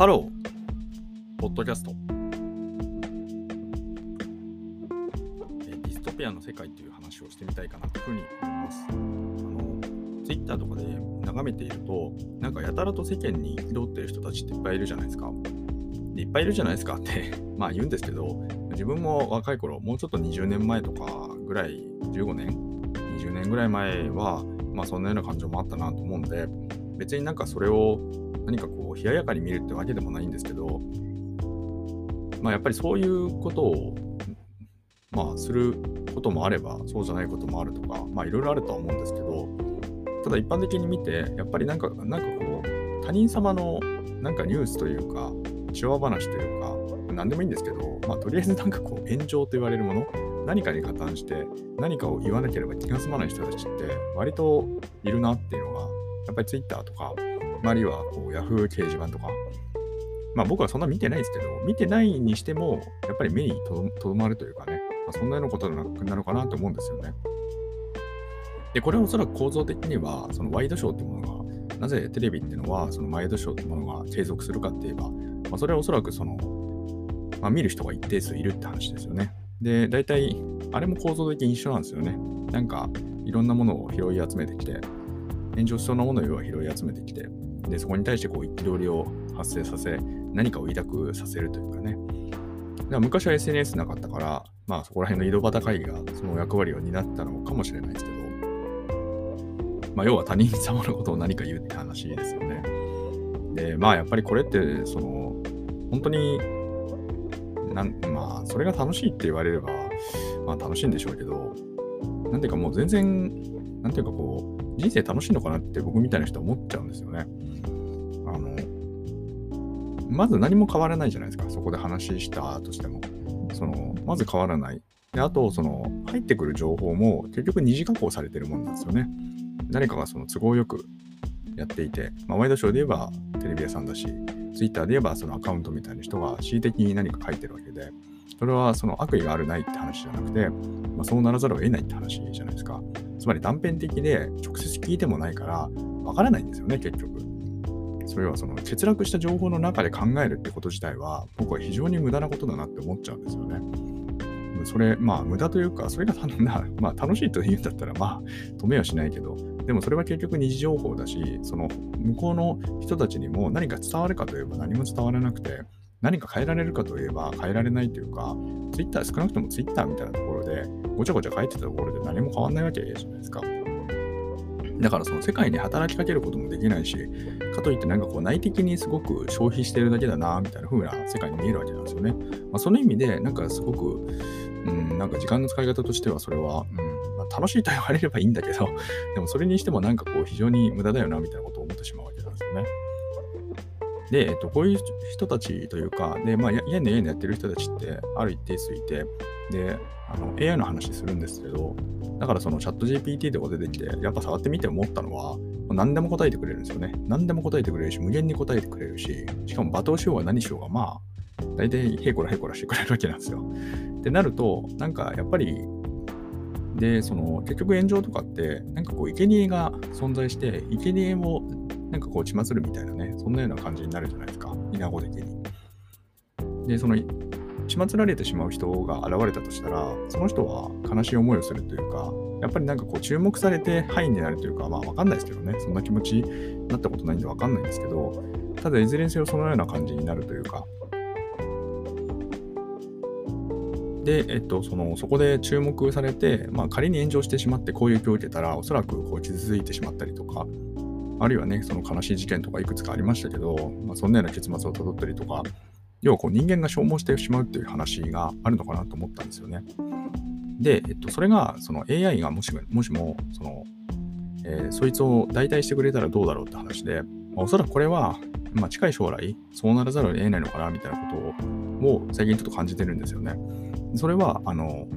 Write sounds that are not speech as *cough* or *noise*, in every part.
ハロー、ポッドキャスト。ディストピアの世界という話をしてみたいかなというふうに思います。あの、ツイッターとかで眺めていると、なんかやたらと世間に憤っている人たちっていっぱいいるじゃないですか。でいっぱいいるじゃないですかって *laughs* まあ言うんですけど、自分も若い頃、もうちょっと20年前とかぐらい、15年 ?20 年ぐらい前は、まあそんなような感情もあったなと思うんで、別になんかそれを冷ややかに見るってわけでもないんですけど、まあやっぱりそういうことを、まあすることもあれば、そうじゃないこともあるとか、まあいろいろあるとは思うんですけど、ただ一般的に見て、やっぱりなんか、なんかこう、他人様のなんかニュースというか、手話話というか、何でもいいんですけど、まあとりあえずなんかこう、炎上と言われるもの、何かに加担して何かを言わなければ気が済まない人たちって割といるなっていうのが、やっぱり Twitter とか、あるいはこう Yahoo 掲示板とか、まあ僕はそんな見てないですけど、見てないにしても、やっぱり目にとどまるというかね、まあ、そんなようなことなのかなと思うんですよね。で、これはおそらく構造的には、そのワイドショーってものが、なぜテレビっていうのは、そのワイドショーってものが継続するかって言えば、まあ、それはおそらくその、まあ、見る人が一定数いるって話ですよね。で、大体、あれも構造的に一緒なんですよね。なんか、いろんなものを拾い集めてきて、炎上しそうなものを要は拾い集めてきて、で、そこに対してこう憤りを発生させ、何かを抱くさせるというかね。だから昔は SNS なかったから、まあそこら辺の井戸端会議がその役割を担ったのかもしれないですけど、まあ要は他人様のことを何か言うって話ですよね。で、まあやっぱりこれって、その、本当に、なんまあそれが楽しいって言われれば、まあ楽しいんでしょうけど、なんていうかもう全然、なんていうかこう、人生楽しいのかなって僕みたいな人は思っちゃうんですよね。の、まず何も変わらないじゃないですか。そこで話したとしても。その、まず変わらない。で、あと、その、入ってくる情報も結局二次加工されてるもんなんですよね。誰かがその都合よくやっていて、まあ、ワイドショーで言えばテレビ屋さんだし、ツイッターで言えばそのアカウントみたいな人が恣意的に何か書いてるわけで、それはその悪意があるないって話じゃなくて、まあ、そうならざるを得ないって話じゃないですか。つまり断片的で直接聞いてもないから、わからないんですよね、結局。それはその欠落した情報の中で考えるってこと自体は、僕は非常に無駄なことだなって思っちゃうんですよね。それ、まあ無駄というか、それがな、*laughs* まあ、楽しいと言うんだったら、まあ止めはしないけど、でもそれは結局二次情報だし、その向こうの人たちにも何か伝わるかといえば何も伝わらなくて、何か変えられるかといえば変えられないというか、ツイッター少なくともツイッターみたいなところで、ごちゃごちゃ書いてたところで何も変わんないわけじゃないですか。だからその世界に働きかけることもできないし、かといってなんかこう内的にすごく消費してるだけだな、みたいな風な世界に見えるわけなんですよね。まあ、その意味で、なんかすごく、うん、なんか時間の使い方としてはそれは、うんまあ、楽しいと言われればいいんだけど、でもそれにしてもなんかこう非常に無駄だよな、みたいなことを思ってしまうわけなんですよね。で、えっと、こういう人たちというか、で、まあ、ややんねやってる人たちってある一定数いて、で、あの AI の話するんですけど、だからそのチャット GPT とか出てきて、やっぱ触ってみて思ったのは、何でも答えてくれるんですよね。何でも答えてくれるし、無限に答えてくれるし、しかも罵倒しようが何しようが、まあ、大体へこらへこらしてくれるわけなんですよ。ってなると、なんかやっぱり、で、その結局炎上とかって、なんかこう、生贄が存在して、生贄をなんかこう血祭るみたいなね、そんなような感じになるじゃないですか、稲子的に。で、その血祭られてしまう人が現れたとしたら、その人は悲しい思いをするというか、やっぱりなんかこう注目されて範囲になるというか、まあわかんないですけどね、そんな気持ちになったことないんでわかんないんですけど、ただいずれにせよそのような感じになるというか、で、えっと、そのそこで注目されて、まあ、仮に炎上してしまって攻撃を受けたら、おそらくこう傷ついてしまったりとか、あるいはね、その悲しい事件とかいくつかありましたけど、まあ、そんなような結末をたどったりとか、要はこう人間が消耗してしまうっていう話があるのかなと思ったんですよね。で、えっと、それがその AI がもしもしもその、えーそいつを代替してくれたらどうだろうって話で、まあおそらくこれは、まあ、近い将来、そうならざるを得ないのかなみたいなことを最近ちょっと感じてるんですよね。それは、あの、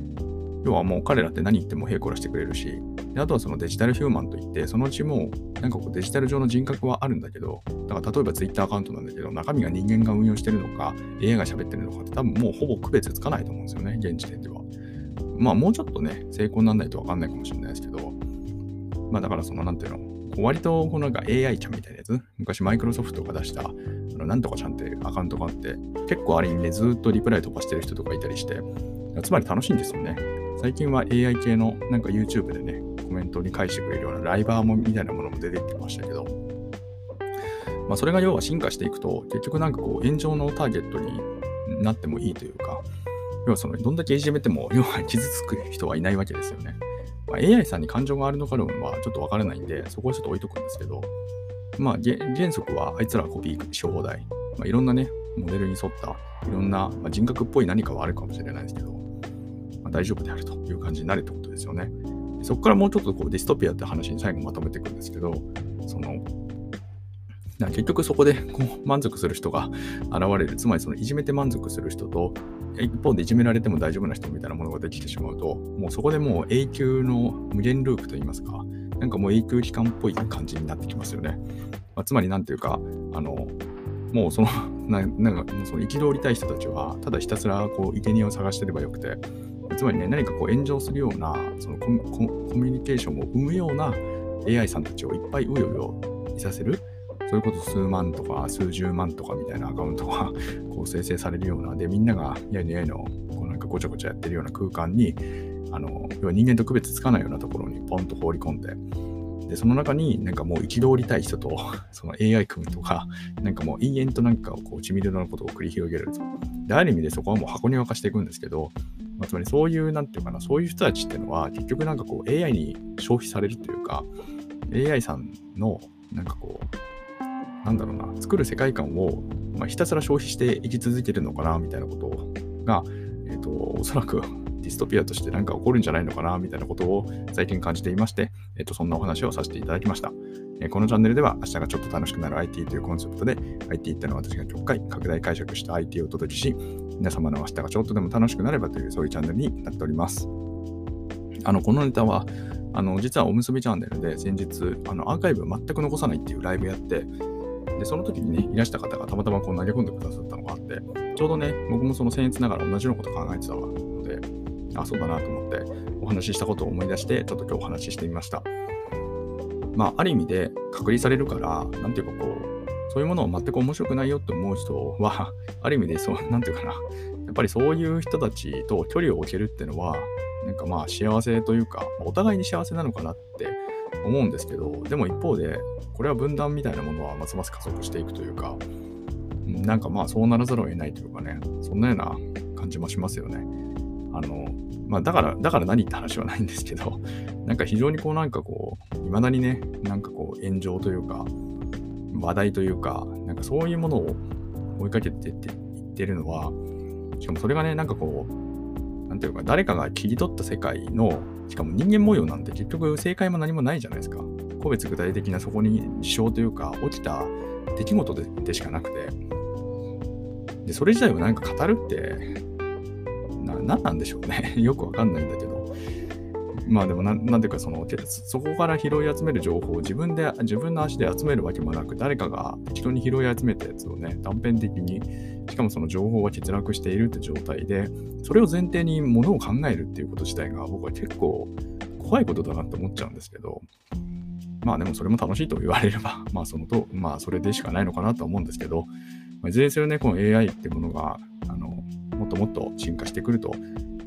要はもう彼らって何言ってもへいこらしてくれるし、であとはそのデジタルヒューマンといって、そのうちもなんかこうデジタル上の人格はあるんだけど、だから例えば Twitter アカウントなんだけど、中身が人間が運用してるのか、AI が喋ってるのかって多分もうほぼ区別つかないと思うんですよね、現時点では。まあもうちょっとね、成功にならないとわかんないかもしれないですけど、まあだからそのなんていうの、割とこのなんか AI ちゃんみたいなやつ、昔マイクロソフトが出したあのなんとかちゃんってアカウントがあって、結構あれにね、ずっとリプライ飛ばしてる人とかいたりして、つまり楽しいんですよね。最近は AI 系のなんか YouTube でね、コメントに返してくれるようなライバーもみたいなものも出てきましたけど、まあ、それが要は進化していくと、結局なんかこう炎上のターゲットになってもいいというか、要はそのどんだけいじめても、要は傷つく人はいないわけですよね。まあ、AI さんに感情があるのかどうかはちょっとわからないんで、そこはちょっと置いとくんですけど、まあ、原則はあいつらはコピーし放題。まあ、いろんなね、モデルに沿った、いろんな、まあ、人格っぽい何かはあるかもしれないですけど、まあ、大丈夫であるという感じになるってことですよね。そこからもうちょっとこうディストピアって話に最後まとめていくんですけど、その、結局そこでこう満足する人が現れる。つまりそのいじめて満足する人と、一方でいじめられても大丈夫な人みたいなものができてしまうと、もうそこでもう永久の無限ループといいますか、なんかもう永久期間っぽい感じになってきますよね。まあ、つまりなんていうか、あの、もうその、ななんかその憤りたい人たちは、ただひたすらこう生贄を探してればよくて、つまりね、何かこう炎上するようなそのコミュニケーションを生むような AI さんたちをいっぱいうようよいさせる。それこそ数万とか数十万とかみたいなアカウントが *laughs* こう生成されるような、で、みんながやいのやいのこうなんかごちゃごちゃやってるような空間に、あの、要は人間と区別つかないようなところにポンと放り込んで、で、その中になんかもう憤りたい人と、*laughs* その AI 君とか、なんかもう延々となんかこう、ちみるのことを繰り広げる。で、ある意味でそこはもう箱庭化していくんですけど、まあ、つまりそういう、なんていうかな、そういう人たちっていうのは、結局なんかこう AI に消費されるというか、AI さんのなんかこう、なんだろうな、作る世界観を、まあ、ひたすら消費していき続けるのかな、みたいなことが、えっ、ー、と、おそらく *laughs* ディストピアとして何か起こるんじゃないのかな、みたいなことを最近感じていまして、えっ、と、そんなお話をさせていただきました。えこのチャンネルでは明日がちょっと楽しくなる IT というコンセプトで IT ってのは私が極回拡大解釈した IT をお届けし皆様の明日がちょっとでも楽しくなればというそういうチャンネルになっております。あの、このネタはあの実はおむすびチャンネルで先日あのアーカイブ全く残さないっていうライブやってでその時にねいらした方がたまたまこう投げ込んでくださったのがあってちょうどね僕もその僭越ながら同じようなこと考えてたのであそうだなと思ってお話ししたことを思い出してちょっと今日お話ししてみました。まあ、ある意味で隔離されるから、なんていうかこう、そういうものを全く面白くないよって思う人は、ある意味でそう、なんていうかな、やっぱりそういう人たちと距離を置けるっていうのは、なんかまあ幸せというか、お互いに幸せなのかなって思うんですけど、でも一方で、これは分断みたいなものはますます加速していくというか、なんかまあそうならざるを得ないというかね、そんなような感じもしますよね。あの、まあだから、だから何って話はないんですけど、なんか非常にこうなんかこう、いまだにね、なんかこう炎上というか、話題というか、なんかそういうものを追いかけてって言ってるのは、しかもそれがね、なんかこう、なんていうか、誰かが切り取った世界の、しかも人間模様なんて結局正解も何もないじゃないですか。個別具体的なそこに事象というか、起きた出来事ででしかなくて、で、それ自体を何か語るって、な、何なんでしょうね。*laughs* よくわかんないんだけど。まあでもな、なんていうかその、そこから拾い集める情報を自分で、自分の足で集めるわけもなく、誰かが適当に拾い集めたやつをね、断片的に、しかもその情報は欠落しているって状態で、それを前提にものを考えるっていうこと自体が僕は結構怖いことだなって思っちゃうんですけど、まあでもそれも楽しいと言われれば、*laughs* まあそのと、まあそれでしかないのかなと思うんですけど、まあ、いずれにせよね、この AI ってものが、あの、もっともっと進化してくると、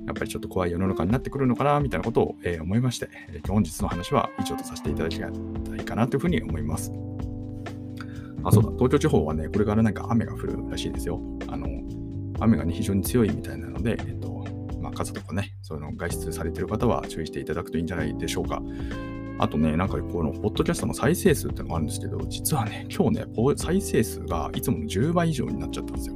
やっぱりちょっと怖い世の中になってくるのかな、みたいなことを、えー、思いまして、えー、本日の話は以上とさせていただきたいかなというふうに思います。あ、そうだ、東京地方はね、これからなんか雨が降るらしいですよ。あの、雨がね、非常に強いみたいなので、えっと、まあ、傘とかね、そういうの外出されてる方は注意していただくといいんじゃないでしょうか。あとね、なんかこのポッドキャストの再生数ってのがあるんですけど、実はね、今日ね、再生数がいつもの10倍以上になっちゃったんですよ。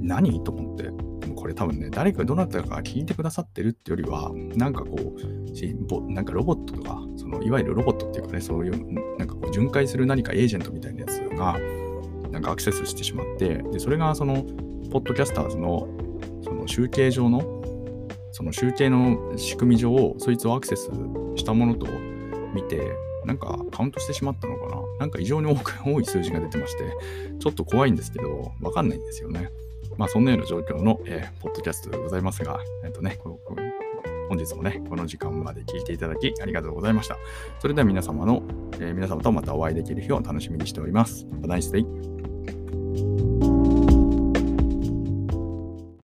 何？と思って。これ多分ね、誰かどなたか聞いてくださってるってよりは、なんかこう、なんかロボットとか、そのいわゆるロボットっていうかね、そういう、なんかこう巡回する何かエージェントみたいなやつが、なんかアクセスしてしまって、で、それがその、ポッドキャスターズの、その集計上の、その集計の仕組み上、そいつをアクセスしたものと見て、なんかカウントしてしまったのかななんか異常に多く多い数字が出てまして、ちょっと怖いんですけど、わかんないんですよね。まあ、そんなような状況の、えー、ポッドキャストでございますが、えっ、とね、この本日もね、この時間まで聞いていただきありがとうございました。それでは皆様の、えー、皆様とまたお会いできる日を楽しみにしております。Have a nice.